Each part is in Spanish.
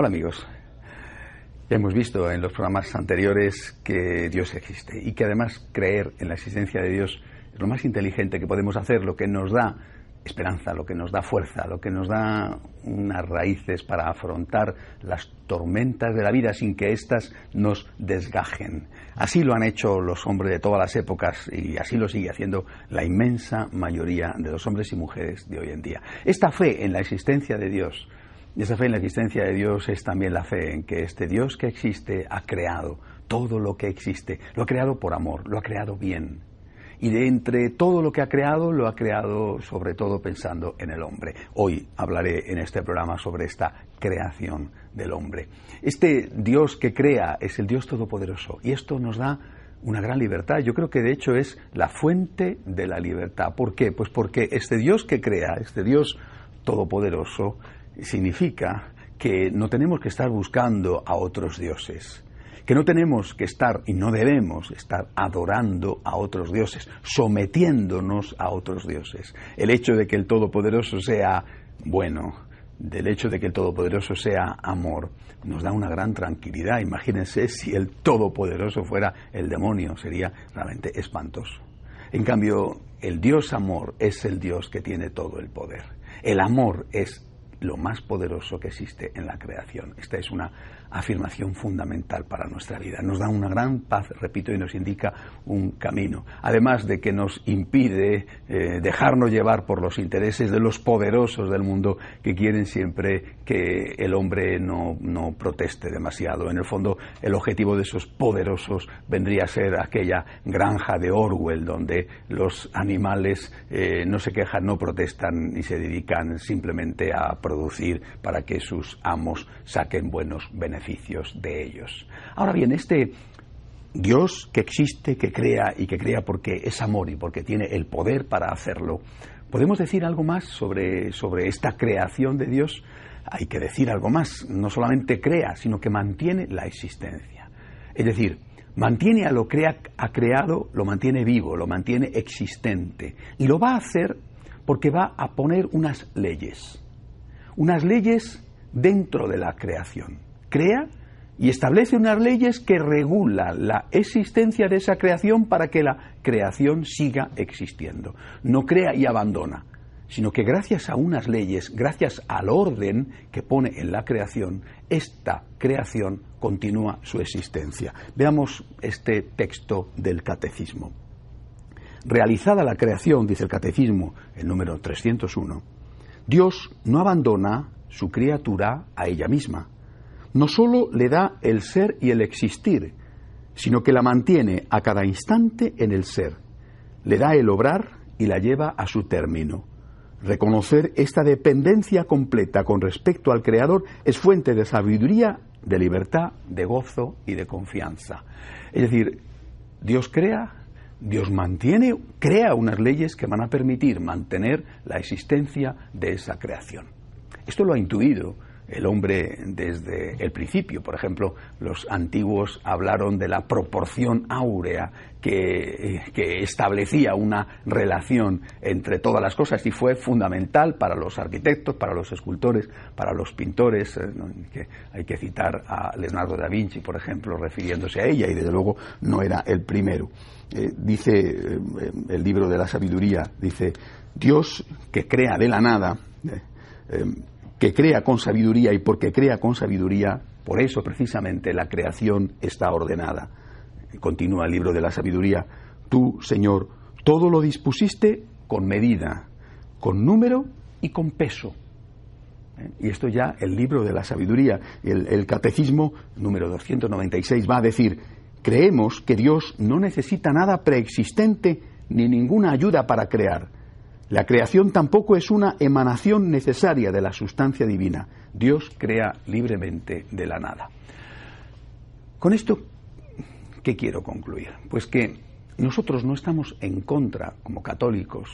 Hola amigos. Ya hemos visto en los programas anteriores que Dios existe y que además creer en la existencia de Dios es lo más inteligente que podemos hacer, lo que nos da esperanza, lo que nos da fuerza, lo que nos da unas raíces para afrontar las tormentas de la vida sin que éstas nos desgajen. Así lo han hecho los hombres de todas las épocas y así lo sigue haciendo la inmensa mayoría de los hombres y mujeres de hoy en día. Esta fe en la existencia de Dios y esa fe en la existencia de Dios es también la fe en que este Dios que existe ha creado todo lo que existe. Lo ha creado por amor, lo ha creado bien. Y de entre todo lo que ha creado, lo ha creado sobre todo pensando en el hombre. Hoy hablaré en este programa sobre esta creación del hombre. Este Dios que crea es el Dios Todopoderoso y esto nos da una gran libertad. Yo creo que de hecho es la fuente de la libertad. ¿Por qué? Pues porque este Dios que crea, este Dios Todopoderoso, significa que no tenemos que estar buscando a otros dioses, que no tenemos que estar y no debemos estar adorando a otros dioses, sometiéndonos a otros dioses. El hecho de que el Todopoderoso sea bueno, del hecho de que el Todopoderoso sea amor, nos da una gran tranquilidad. Imagínense si el Todopoderoso fuera el demonio, sería realmente espantoso. En cambio, el Dios amor es el Dios que tiene todo el poder. El amor es lo más poderoso que existe en la creación. Esta es una afirmación fundamental para nuestra vida. Nos da una gran paz, repito, y nos indica un camino. Además de que nos impide eh, dejarnos llevar por los intereses de los poderosos del mundo que quieren siempre que el hombre no, no proteste demasiado. En el fondo, el objetivo de esos poderosos vendría a ser aquella granja de Orwell, donde los animales eh, no se quejan, no protestan y se dedican simplemente a producir para que sus amos saquen buenos beneficios de ellos. Ahora bien, este Dios que existe, que crea y que crea porque es amor y porque tiene el poder para hacerlo, ¿podemos decir algo más sobre, sobre esta creación de Dios? Hay que decir algo más, no solamente crea, sino que mantiene la existencia. Es decir, mantiene a lo que ha creado, lo mantiene vivo, lo mantiene existente. Y lo va a hacer porque va a poner unas leyes. Unas leyes dentro de la creación crea y establece unas leyes que regulan la existencia de esa creación para que la creación siga existiendo. No crea y abandona, sino que gracias a unas leyes, gracias al orden que pone en la creación, esta creación continúa su existencia. Veamos este texto del catecismo. Realizada la creación, dice el catecismo, el número 301, Dios no abandona su criatura a ella misma no sólo le da el ser y el existir, sino que la mantiene a cada instante en el ser, le da el obrar y la lleva a su término. Reconocer esta dependencia completa con respecto al Creador es fuente de sabiduría, de libertad, de gozo y de confianza. Es decir, Dios crea, Dios mantiene, crea unas leyes que van a permitir mantener la existencia de esa creación. Esto lo ha intuido el hombre desde el principio. Por ejemplo, los antiguos hablaron de la proporción áurea que, establecía una relación entre todas las cosas y fue fundamental para los arquitectos, para los escultores, para los pintores. Eh, que hay que citar a Leonardo da Vinci, por ejemplo, refiriéndose a ella y desde luego no era el primero. Eh, dice eh, el libro de la sabiduría, dice, Dios que crea de la nada, que crea con sabiduría y porque crea con sabiduría, por eso precisamente la creación está ordenada. Continúa el libro de la sabiduría. Tú, Señor, todo lo dispusiste con medida, con número y con peso. ¿Eh? Y esto ya el libro de la sabiduría, el, el catecismo número 296 va a decir, creemos que Dios no necesita nada preexistente ni ninguna ayuda para crear la creación tampoco es una emanación necesaria de la sustancia divina. Dios crea libremente de la nada. Con esto, ¿qué quiero concluir? Pues que nosotros no estamos en contra, como católicos,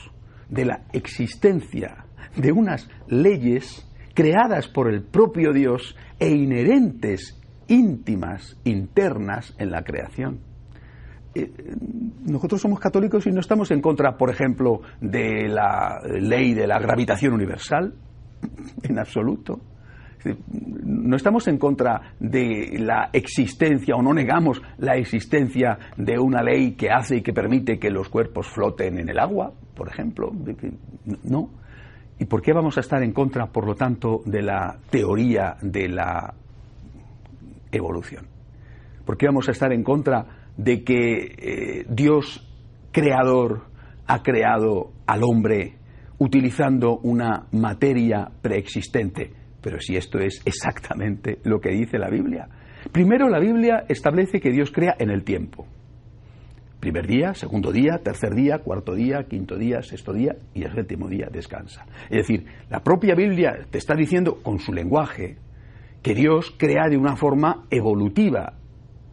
de la existencia de unas leyes creadas por el propio Dios e inherentes, íntimas, internas en la creación. Eh, nosotros somos católicos y no estamos en contra, por ejemplo, de la ley de la gravitación universal, en absoluto. No estamos en contra de la existencia o no negamos la existencia de una ley que hace y que permite que los cuerpos floten en el agua, por ejemplo. No. ¿Y por qué vamos a estar en contra, por lo tanto, de la teoría de la evolución? ¿Por qué vamos a estar en contra de que eh, Dios creador ha creado al hombre utilizando una materia preexistente. Pero si esto es exactamente lo que dice la Biblia. Primero la Biblia establece que Dios crea en el tiempo. Primer día, segundo día, tercer día, cuarto día, quinto día, sexto día y el séptimo día descansa. Es decir, la propia Biblia te está diciendo con su lenguaje que Dios crea de una forma evolutiva,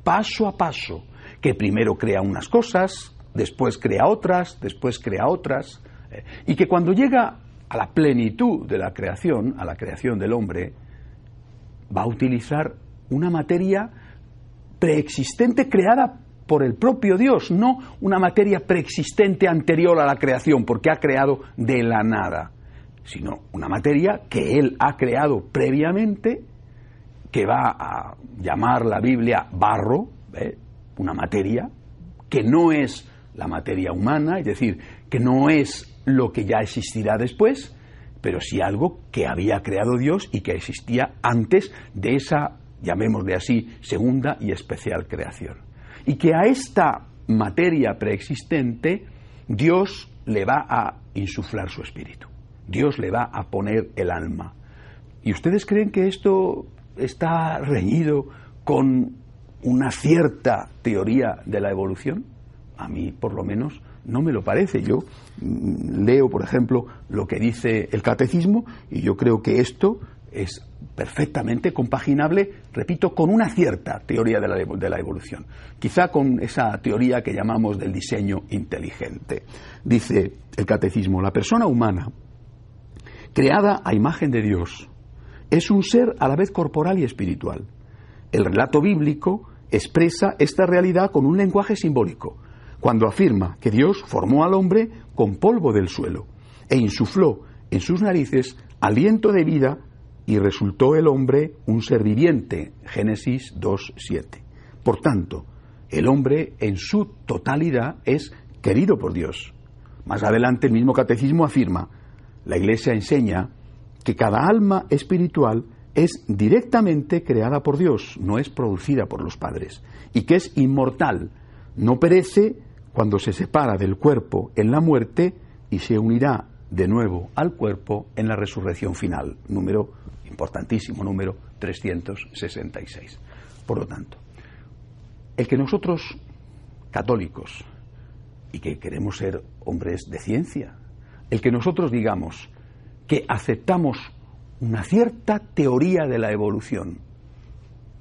paso a paso, que primero crea unas cosas, después crea otras, después crea otras, eh, y que cuando llega a la plenitud de la creación, a la creación del hombre, va a utilizar una materia preexistente creada por el propio Dios, no una materia preexistente anterior a la creación, porque ha creado de la nada, sino una materia que Él ha creado previamente, que va a llamar la Biblia barro, ¿eh? Una materia que no es la materia humana, es decir, que no es lo que ya existirá después, pero sí algo que había creado Dios y que existía antes de esa, llamémosle así, segunda y especial creación. Y que a esta materia preexistente Dios le va a insuflar su espíritu, Dios le va a poner el alma. ¿Y ustedes creen que esto está reñido con una cierta teoría de la evolución? A mí, por lo menos, no me lo parece. Yo mm, leo, por ejemplo, lo que dice el catecismo y yo creo que esto es perfectamente compaginable, repito, con una cierta teoría de la, de la, evolución, quizá con esa teoría que llamamos del diseño inteligente. Dice el catecismo, la persona humana, creada a imagen de Dios, es un ser a la vez corporal y espiritual. El relato bíblico expresa esta realidad con un lenguaje simbólico, cuando afirma que Dios formó al hombre con polvo del suelo e insufló en sus narices aliento de vida y resultó el hombre un ser viviente. Génesis 2.7. Por tanto, el hombre en su totalidad es querido por Dios. Más adelante el mismo catecismo afirma, la Iglesia enseña que cada alma espiritual es directamente creada por Dios, no es producida por los padres, y que es inmortal, no perece cuando se separa del cuerpo en la muerte y se unirá de nuevo al cuerpo en la resurrección final, número importantísimo, número 366. Por lo tanto, el que nosotros, católicos, y que queremos ser hombres de ciencia, el que nosotros digamos que aceptamos una cierta teoría de la evolución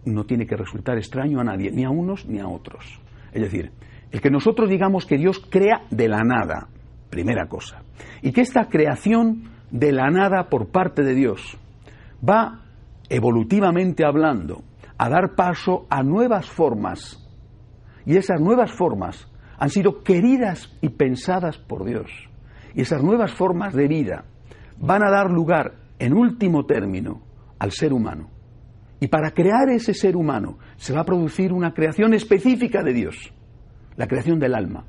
no tiene que resultar extraño a nadie, ni a unos ni a otros. Es decir, el que nosotros digamos que Dios crea de la nada, primera cosa, y que esta creación de la nada por parte de Dios va evolutivamente hablando a dar paso a nuevas formas, y esas nuevas formas han sido queridas y pensadas por Dios, y esas nuevas formas de vida van a dar lugar en último término, al ser humano. Y para crear ese ser humano se va a producir una creación específica de Dios, la creación del alma,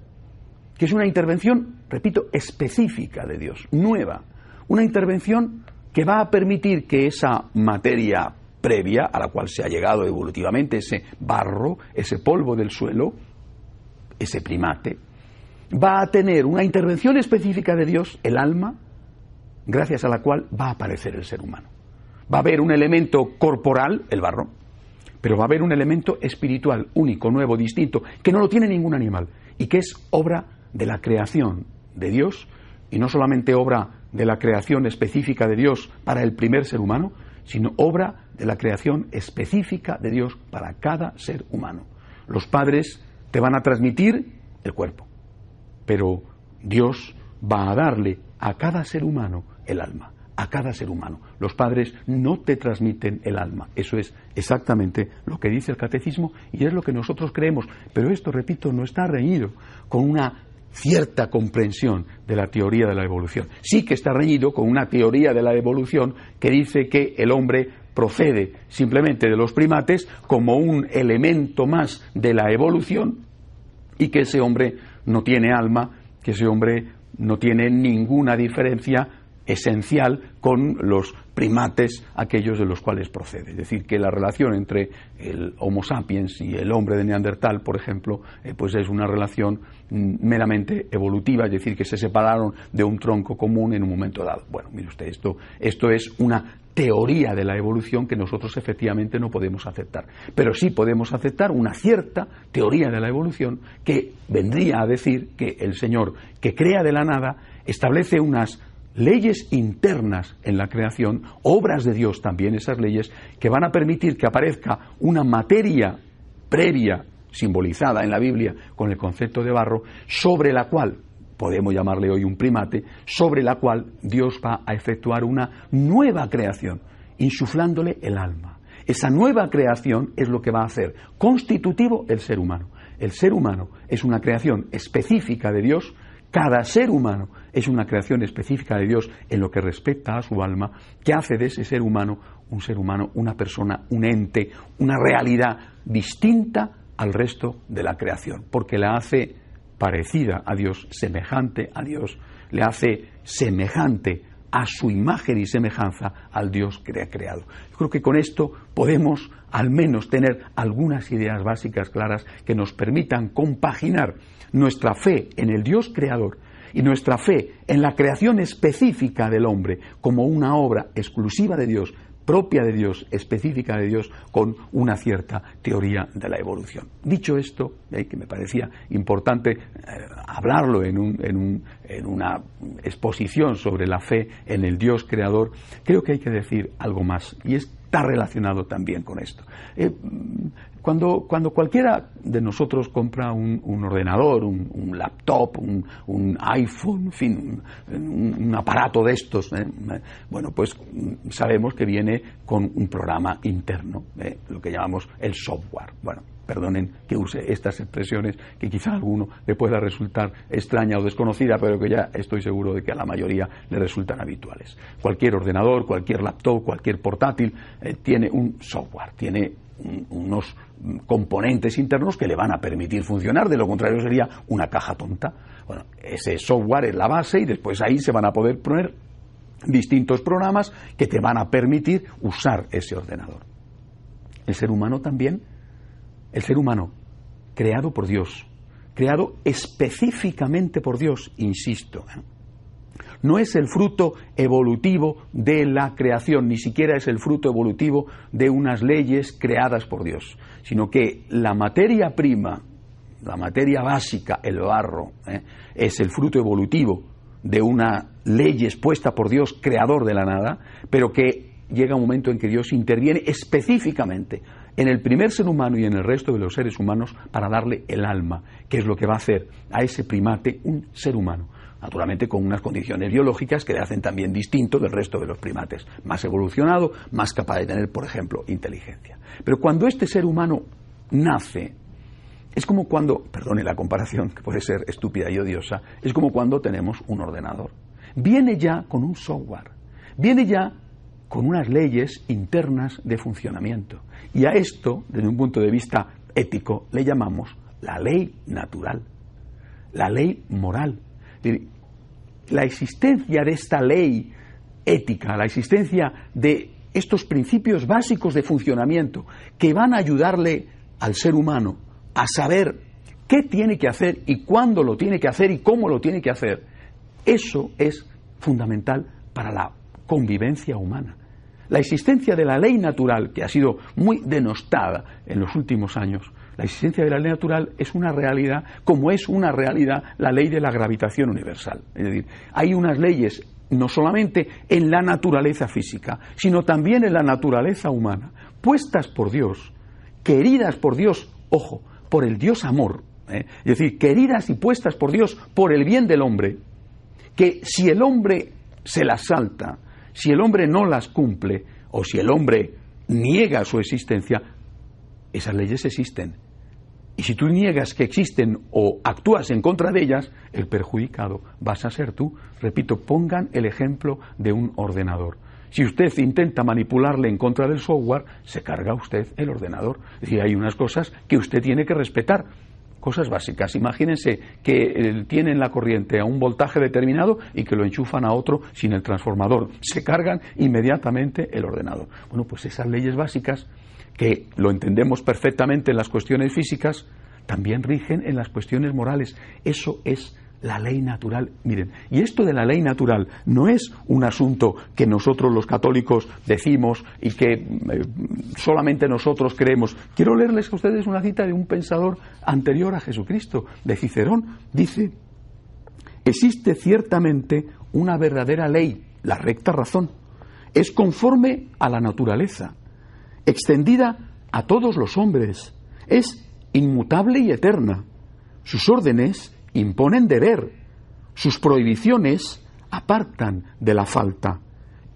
que es una intervención, repito, específica de Dios, nueva, una intervención que va a permitir que esa materia previa a la cual se ha llegado evolutivamente, ese barro, ese polvo del suelo, ese primate, va a tener una intervención específica de Dios, el alma, gracias a la cual va a aparecer el ser humano. Va a haber un elemento corporal, el barro, pero va a haber un elemento espiritual único, nuevo, distinto, que no lo tiene ningún animal y que es obra de la creación de Dios y no solamente obra de la creación específica de Dios para el primer ser humano, sino obra de la creación específica de Dios para cada ser humano. Los padres te van a transmitir el cuerpo, pero Dios va a darle a cada ser humano el alma a cada ser humano. Los padres no te transmiten el alma. Eso es exactamente lo que dice el catecismo y es lo que nosotros creemos. Pero esto, repito, no está reñido con una cierta comprensión de la teoría de la evolución. Sí que está reñido con una teoría de la evolución que dice que el hombre procede simplemente de los primates como un elemento más de la evolución y que ese hombre no tiene alma, que ese hombre no tiene ninguna diferencia esencial con los primates, aquellos de los cuales procede. Es decir, que la relación entre el Homo sapiens y el hombre de Neandertal, por ejemplo, eh, pues es una relación mm, meramente evolutiva, es decir, que se separaron de un tronco común en un momento dado. Bueno, mire usted, esto, esto es una teoría de la evolución que nosotros efectivamente no podemos aceptar. Pero sí podemos aceptar una cierta teoría de la evolución que vendría a decir que el Señor, que crea de la nada, establece unas leyes internas en la creación, obras de Dios también, esas leyes, que van a permitir que aparezca una materia previa, simbolizada en la Biblia con el concepto de barro, sobre la cual, podemos llamarle hoy un primate, sobre la cual Dios va a efectuar una nueva creación, insuflándole el alma. Esa nueva creación es lo que va a hacer constitutivo el ser humano. El ser humano es una creación específica de Dios, cada ser humano es una creación específica de Dios en lo que respecta a su alma, que hace de ese ser humano un ser humano, una persona, un ente, una realidad distinta al resto de la creación, porque la hace parecida a Dios, semejante a Dios, le hace semejante a su imagen y semejanza al Dios que le ha creado. Yo creo que con esto podemos al menos tener algunas ideas básicas claras que nos permitan compaginar nuestra fe en el Dios creador y nuestra fe en la creación específica del hombre como una obra exclusiva de Dios, propia de Dios, específica de Dios, con una cierta teoría de la evolución. Dicho esto, que me parecía importante eh, hablarlo en, una exposición sobre la fe en el Dios creador, creo que hay que decir algo más, y está relacionado también con esto. Eh, cuando, cuando cualquiera de nosotros compra un, ordenador, un, laptop, un, iPhone, en fin, un, aparato de estos, ¿eh? bueno, pues sabemos que viene con un programa interno, ¿eh? lo que llamamos el software. Bueno, perdonen que use estas expresiones que quizá a alguno le pueda resultar extraña o desconocida, pero que ya estoy seguro de que a la mayoría le resultan habituales. Cualquier ordenador, cualquier laptop, cualquier portátil eh, tiene un software, tiene unos componentes internos que le van a permitir funcionar, de lo contrario sería una caja tonta. Bueno, ese software es la base y después ahí se van a poder poner distintos programas que te van a permitir usar ese ordenador. El ser humano también, el ser humano creado por Dios, creado específicamente por Dios, insisto, ¿eh? no es el fruto evolutivo de la creación, ni siquiera es el fruto evolutivo de unas leyes creadas por Dios, sino que la materia prima, la materia básica, el barro, ¿eh? es el fruto evolutivo de una ley expuesta por Dios, creador de la nada, pero que llega un momento en que Dios interviene específicamente en el primer ser humano y en el resto de los seres humanos para darle el alma, que es lo que va a hacer a ese primate un ser humano naturalmente con unas condiciones biológicas que le hacen también distinto del resto de los primates, más evolucionado, más capaz de tener, por ejemplo, inteligencia. Pero cuando este ser humano nace, es como cuando, perdone la comparación, que puede ser estúpida y odiosa, es como cuando tenemos un ordenador. Viene ya con un software, viene ya con unas leyes internas de funcionamiento. Y a esto, desde un punto de vista ético, le llamamos la ley natural, la ley moral la existencia de esta ley ética, la existencia de estos principios básicos de funcionamiento que van a ayudarle al ser humano a saber qué tiene que hacer y cuándo lo tiene que hacer y cómo lo tiene que hacer, eso es fundamental para la convivencia humana. La existencia de la ley natural, que ha sido muy denostada en los últimos años, la existencia de la ley natural es una realidad como es una realidad la ley de la gravitación universal. Es decir, hay unas leyes no solamente en la naturaleza física, sino también en la naturaleza humana, puestas por Dios, queridas por Dios, ojo, por el Dios amor, ¿eh? es decir, queridas y puestas por Dios por el bien del hombre, que si el hombre se las salta, si el hombre no las cumple, o si el hombre niega su existencia, esas leyes existen. Y si tú niegas que existen o actúas en contra de ellas, el perjudicado vas a ser tú. Repito, pongan el ejemplo de un ordenador. Si usted intenta manipularle en contra del software, se carga usted el ordenador. Es decir, hay unas cosas que usted tiene que respetar cosas básicas. Imagínense que eh, tienen la corriente a un voltaje determinado y que lo enchufan a otro sin el transformador. Se cargan inmediatamente el ordenador. Bueno, pues esas leyes básicas, que lo entendemos perfectamente en las cuestiones físicas, también rigen en las cuestiones morales. Eso es la ley natural. Miren, y esto de la ley natural no es un asunto que nosotros los católicos decimos y que eh, solamente nosotros creemos. Quiero leerles a ustedes una cita de un pensador anterior a Jesucristo, de Cicerón. Dice, existe ciertamente una verdadera ley, la recta razón. Es conforme a la naturaleza, extendida a todos los hombres. Es inmutable y eterna. Sus órdenes imponen deber, sus prohibiciones apartan de la falta.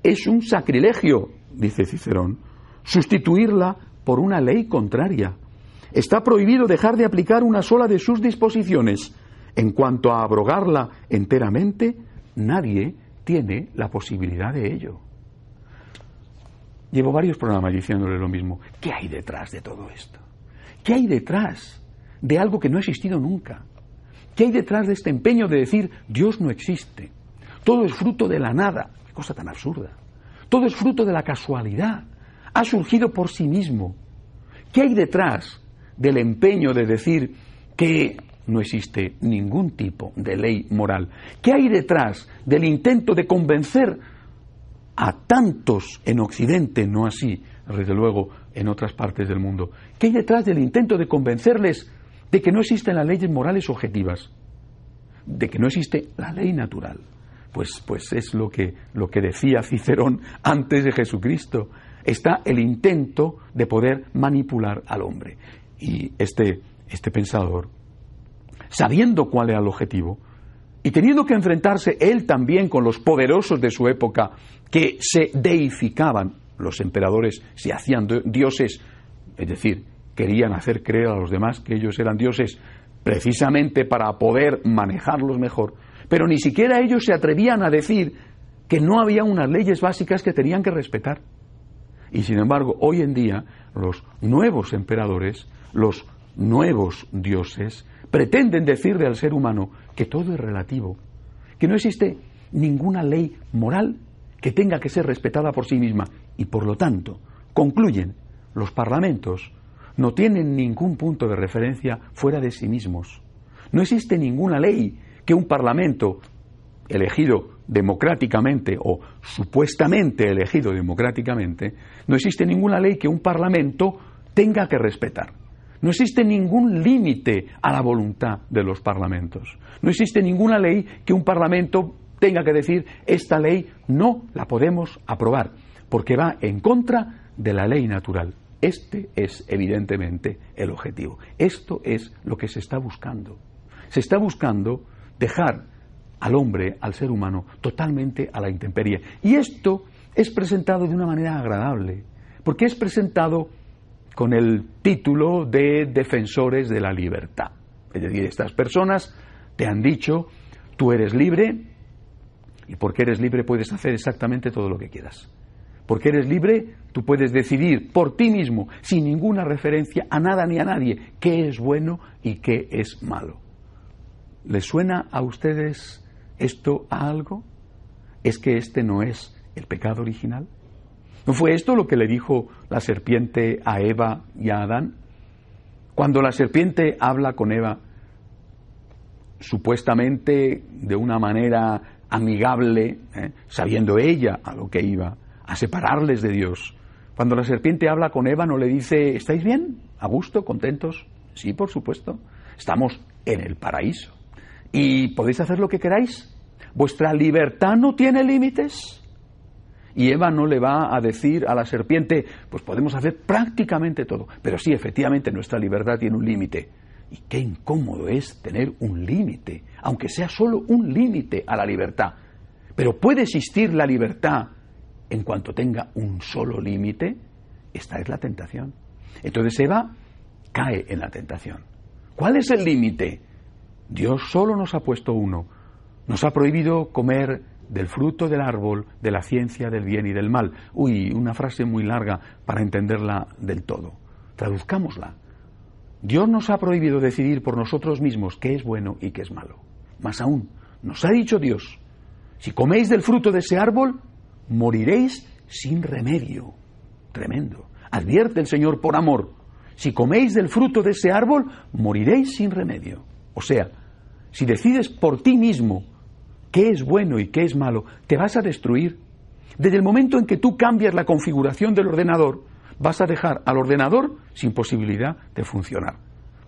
Es un sacrilegio, dice Cicerón, sustituirla por una ley contraria. Está prohibido dejar de aplicar una sola de sus disposiciones. En cuanto a abrogarla enteramente, nadie tiene la posibilidad de ello. Llevo varios programas diciéndole lo mismo. ¿Qué hay detrás de todo esto? ¿Qué hay detrás de algo que no ha existido nunca? ¿Qué hay detrás de este empeño de decir Dios no existe? Todo es fruto de la nada. Qué cosa tan absurda. Todo es fruto de la casualidad. Ha surgido por sí mismo. ¿Qué hay detrás del empeño de decir que no existe ningún tipo de ley moral? ¿Qué hay detrás del intento de convencer a tantos en Occidente, no así, desde luego, en otras partes del mundo? ¿Qué hay detrás del intento de convencerles de que no existen las leyes morales objetivas, de que no existe la ley natural. Pues, pues es lo que, lo que decía Cicerón antes de Jesucristo. Está el intento de poder manipular al hombre. Y este, este pensador, sabiendo cuál era el objetivo, y teniendo que enfrentarse él también con los poderosos de su época que se deificaban, los emperadores se hacían dioses, es decir, querían hacer creer a los demás que ellos eran dioses precisamente para poder manejarlos mejor, pero ni siquiera ellos se atrevían a decir que no había unas leyes básicas que tenían que respetar. Y sin embargo, hoy en día, los nuevos emperadores, los nuevos dioses, pretenden decirle al ser humano que todo es relativo, que no existe ninguna ley moral que tenga que ser respetada por sí misma. Y por lo tanto, concluyen los parlamentos no tienen ningún punto de referencia fuera de sí mismos. No existe ninguna ley que un Parlamento elegido democráticamente o supuestamente elegido democráticamente, no existe ninguna ley que un Parlamento tenga que respetar. No existe ningún límite a la voluntad de los parlamentos. No existe ninguna ley que un Parlamento tenga que decir esta ley no la podemos aprobar, porque va en contra de la ley natural. Este es evidentemente el objetivo. Esto es lo que se está buscando. Se está buscando dejar al hombre, al ser humano, totalmente a la intemperie. Y esto es presentado de una manera agradable, porque es presentado con el título de defensores de la libertad. Es decir, estas personas te han dicho, tú eres libre, y porque eres libre puedes hacer exactamente todo lo que quieras. Porque eres libre, tú puedes decidir por ti mismo, sin ninguna referencia a nada ni a nadie, qué es bueno y qué es malo. ¿Les suena a ustedes esto a algo? Es que este no es el pecado original? ¿No fue esto lo que le dijo la serpiente a Eva y a Adán? Cuando la serpiente habla con Eva, supuestamente de una manera amigable, ¿eh? sabiendo ella a lo que iba, a separarles de Dios. Cuando la serpiente habla con Eva, no le dice, ¿estáis bien? ¿A gusto? ¿Contentos? Sí, por supuesto. Estamos en el paraíso. ¿Y podéis hacer lo que queráis? ¿Vuestra libertad no tiene límites? Y Eva no le va a decir a la serpiente, pues podemos hacer prácticamente todo. Pero sí, efectivamente, nuestra libertad tiene un límite. Y qué incómodo es tener un límite, aunque sea solo un límite a la libertad. Pero puede existir la libertad en cuanto tenga un solo límite. Esta es la tentación. Entonces Eva cae en la tentación. ¿Cuál es el límite? Dios solo nos ha puesto uno. Nos ha prohibido comer del fruto del árbol de la ciencia del bien y del mal. Uy, una frase muy larga para entenderla del todo. Traduzcámosla. Dios nos ha prohibido decidir por nosotros mismos qué es bueno y qué es malo. Más aún, nos ha dicho Dios, si coméis del fruto de ese árbol, moriréis sin remedio. Tremendo. Advierte el Señor por amor, si coméis del fruto de ese árbol, moriréis sin remedio. O sea, si decides por ti mismo qué es bueno y qué es malo, te vas a destruir. Desde el momento en que tú cambias la configuración del ordenador, vas a dejar al ordenador sin posibilidad de funcionar.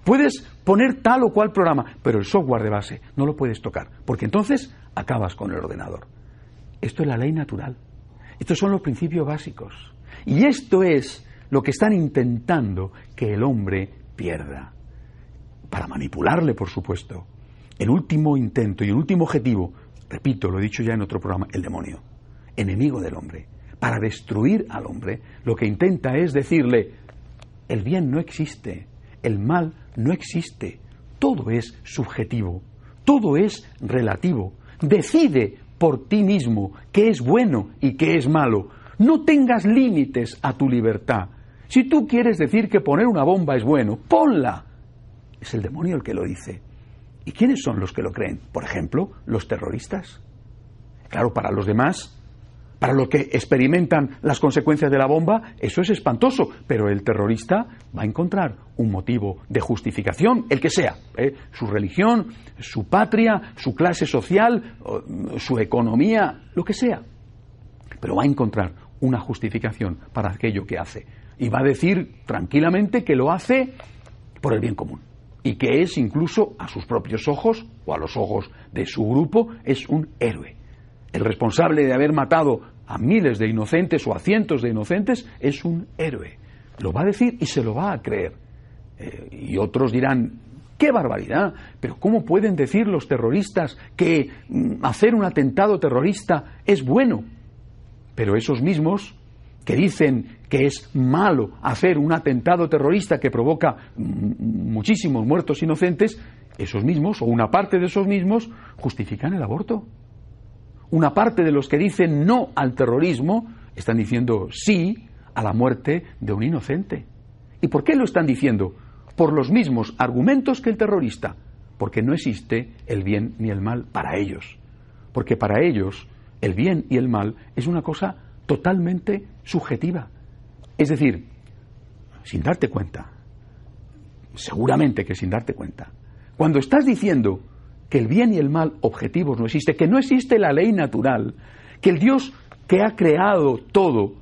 Puedes poner tal o cual programa, pero el software de base no lo puedes tocar, porque entonces acabas con el ordenador. Esto es la ley natural. Estos son los principios básicos. Y esto es lo que están intentando que el hombre pierda. Para manipularle, por supuesto. El último intento y el último objetivo, repito, lo he dicho ya en otro programa, el demonio, enemigo del hombre para destruir al hombre, lo que intenta es decirle, el bien no existe, el mal no existe, todo es subjetivo, todo es relativo. Decide por ti mismo qué es bueno y qué es malo. No tengas límites a tu libertad. Si tú quieres decir que poner una bomba es bueno, ponla. Es el demonio el que lo dice. ¿Y quiénes son los que lo creen? Por ejemplo, los terroristas. Claro, para los demás para los que experimentan las consecuencias de la bomba, eso es espantoso, pero el terrorista va a encontrar un motivo de justificación, el que sea, ¿eh? su religión, su patria, su clase social, su economía, lo que sea. Pero va a encontrar una justificación para aquello que hace. Y va a decir tranquilamente que lo hace por el bien común. Y que es incluso a sus propios ojos o a los ojos de su grupo, es un héroe el responsable de haber matado a miles de inocentes o a cientos de inocentes es un héroe. Lo va a decir y se lo va a creer. Eh, y otros dirán, ¡qué barbaridad! Pero ¿cómo pueden decir los terroristas que mm, hacer un atentado terrorista es bueno? Pero esos mismos que dicen que es malo hacer un atentado terrorista que provoca mm, muchísimos muertos inocentes, esos mismos, o una parte de esos mismos, justifican el aborto una parte de los que dicen no al terrorismo están diciendo sí a la muerte de un inocente. ¿Y por qué lo están diciendo? Por los mismos argumentos que el terrorista, porque no existe el bien ni el mal para ellos. Porque para ellos el bien y el mal es una cosa totalmente subjetiva. Es decir, sin darte cuenta, seguramente que sin darte cuenta, cuando estás diciendo que el bien y el mal objetivos no existe, que no existe la ley natural, que el Dios que ha creado todo,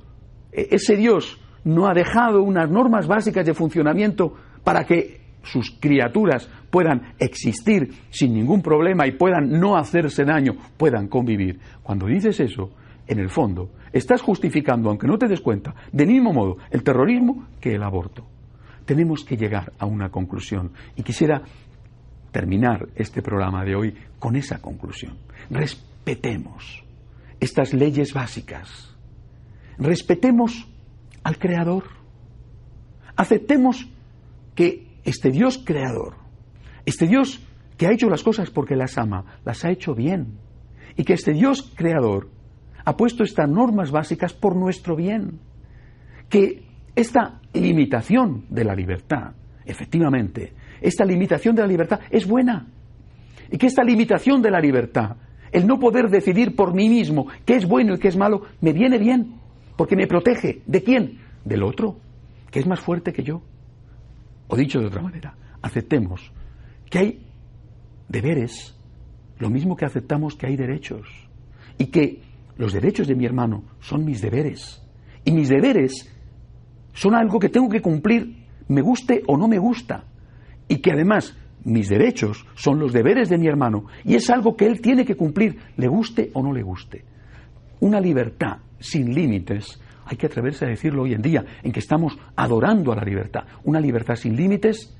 e-, ese Dios no ha dejado unas normas básicas de funcionamiento para que sus criaturas puedan existir sin ningún problema y puedan no hacerse daño, puedan convivir. Cuando dices eso, en el fondo, estás justificando, aunque no te des cuenta, del mismo modo el terrorismo que el aborto. Tenemos que llegar a una conclusión y quisiera terminar este programa de hoy con esa conclusión. Respetemos estas leyes básicas. Respetemos al Creador. Aceptemos que este Dios creador, este Dios que ha hecho las cosas porque las ama, las ha hecho bien. Y que este Dios creador ha puesto estas normas básicas por nuestro bien. Que esta limitación de la libertad, efectivamente, esta limitación de la libertad es buena. Y que esta limitación de la libertad El no poder decidir por mí mismo qué es bueno y qué es malo, me viene bien, porque me protege. ¿De quién? Del otro, que es más fuerte que yo. O dicho de otra manera, aceptemos que hay deberes, lo mismo que aceptamos que hay derechos, y que los derechos de mi hermano son mis deberes, y mis deberes son algo que tengo que cumplir, me guste o no me gusta, y que además mis derechos son los deberes de mi hermano, y es algo que él tiene que cumplir, le guste o no le guste. Una libertad sin límites hay que atreverse a decirlo hoy en día, en que estamos adorando a la libertad. Una libertad sin límites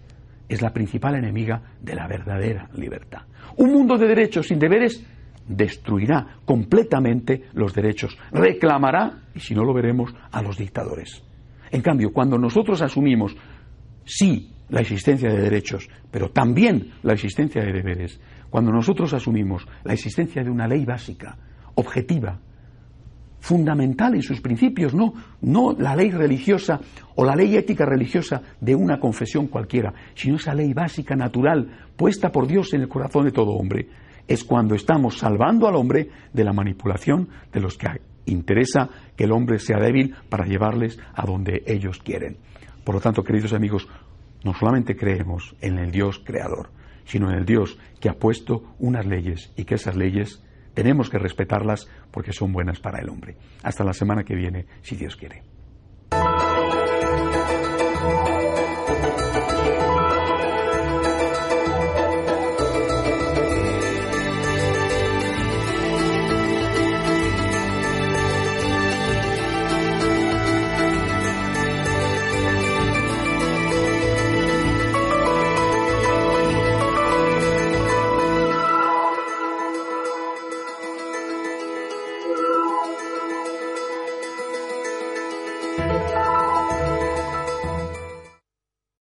es la principal enemiga de la verdadera libertad. Un mundo de derechos sin deberes destruirá completamente los derechos, reclamará, y si no lo veremos, a los dictadores. En cambio, cuando nosotros asumimos, sí, la existencia de derechos, pero también la existencia de deberes, cuando nosotros asumimos la existencia de una ley básica, objetiva, fundamental en sus principios, no, no la ley religiosa o la ley ética religiosa de una confesión cualquiera, sino esa ley básica, natural, puesta por Dios en el corazón de todo hombre. Es cuando estamos salvando al hombre de la manipulación de los que interesa que el hombre sea débil para llevarles a donde ellos quieren. Por lo tanto, queridos amigos, no solamente creemos en el Dios creador, sino en el Dios que ha puesto unas leyes y que esas leyes tenemos que respetarlas porque son buenas para el hombre. Hasta la semana que viene, si Dios quiere.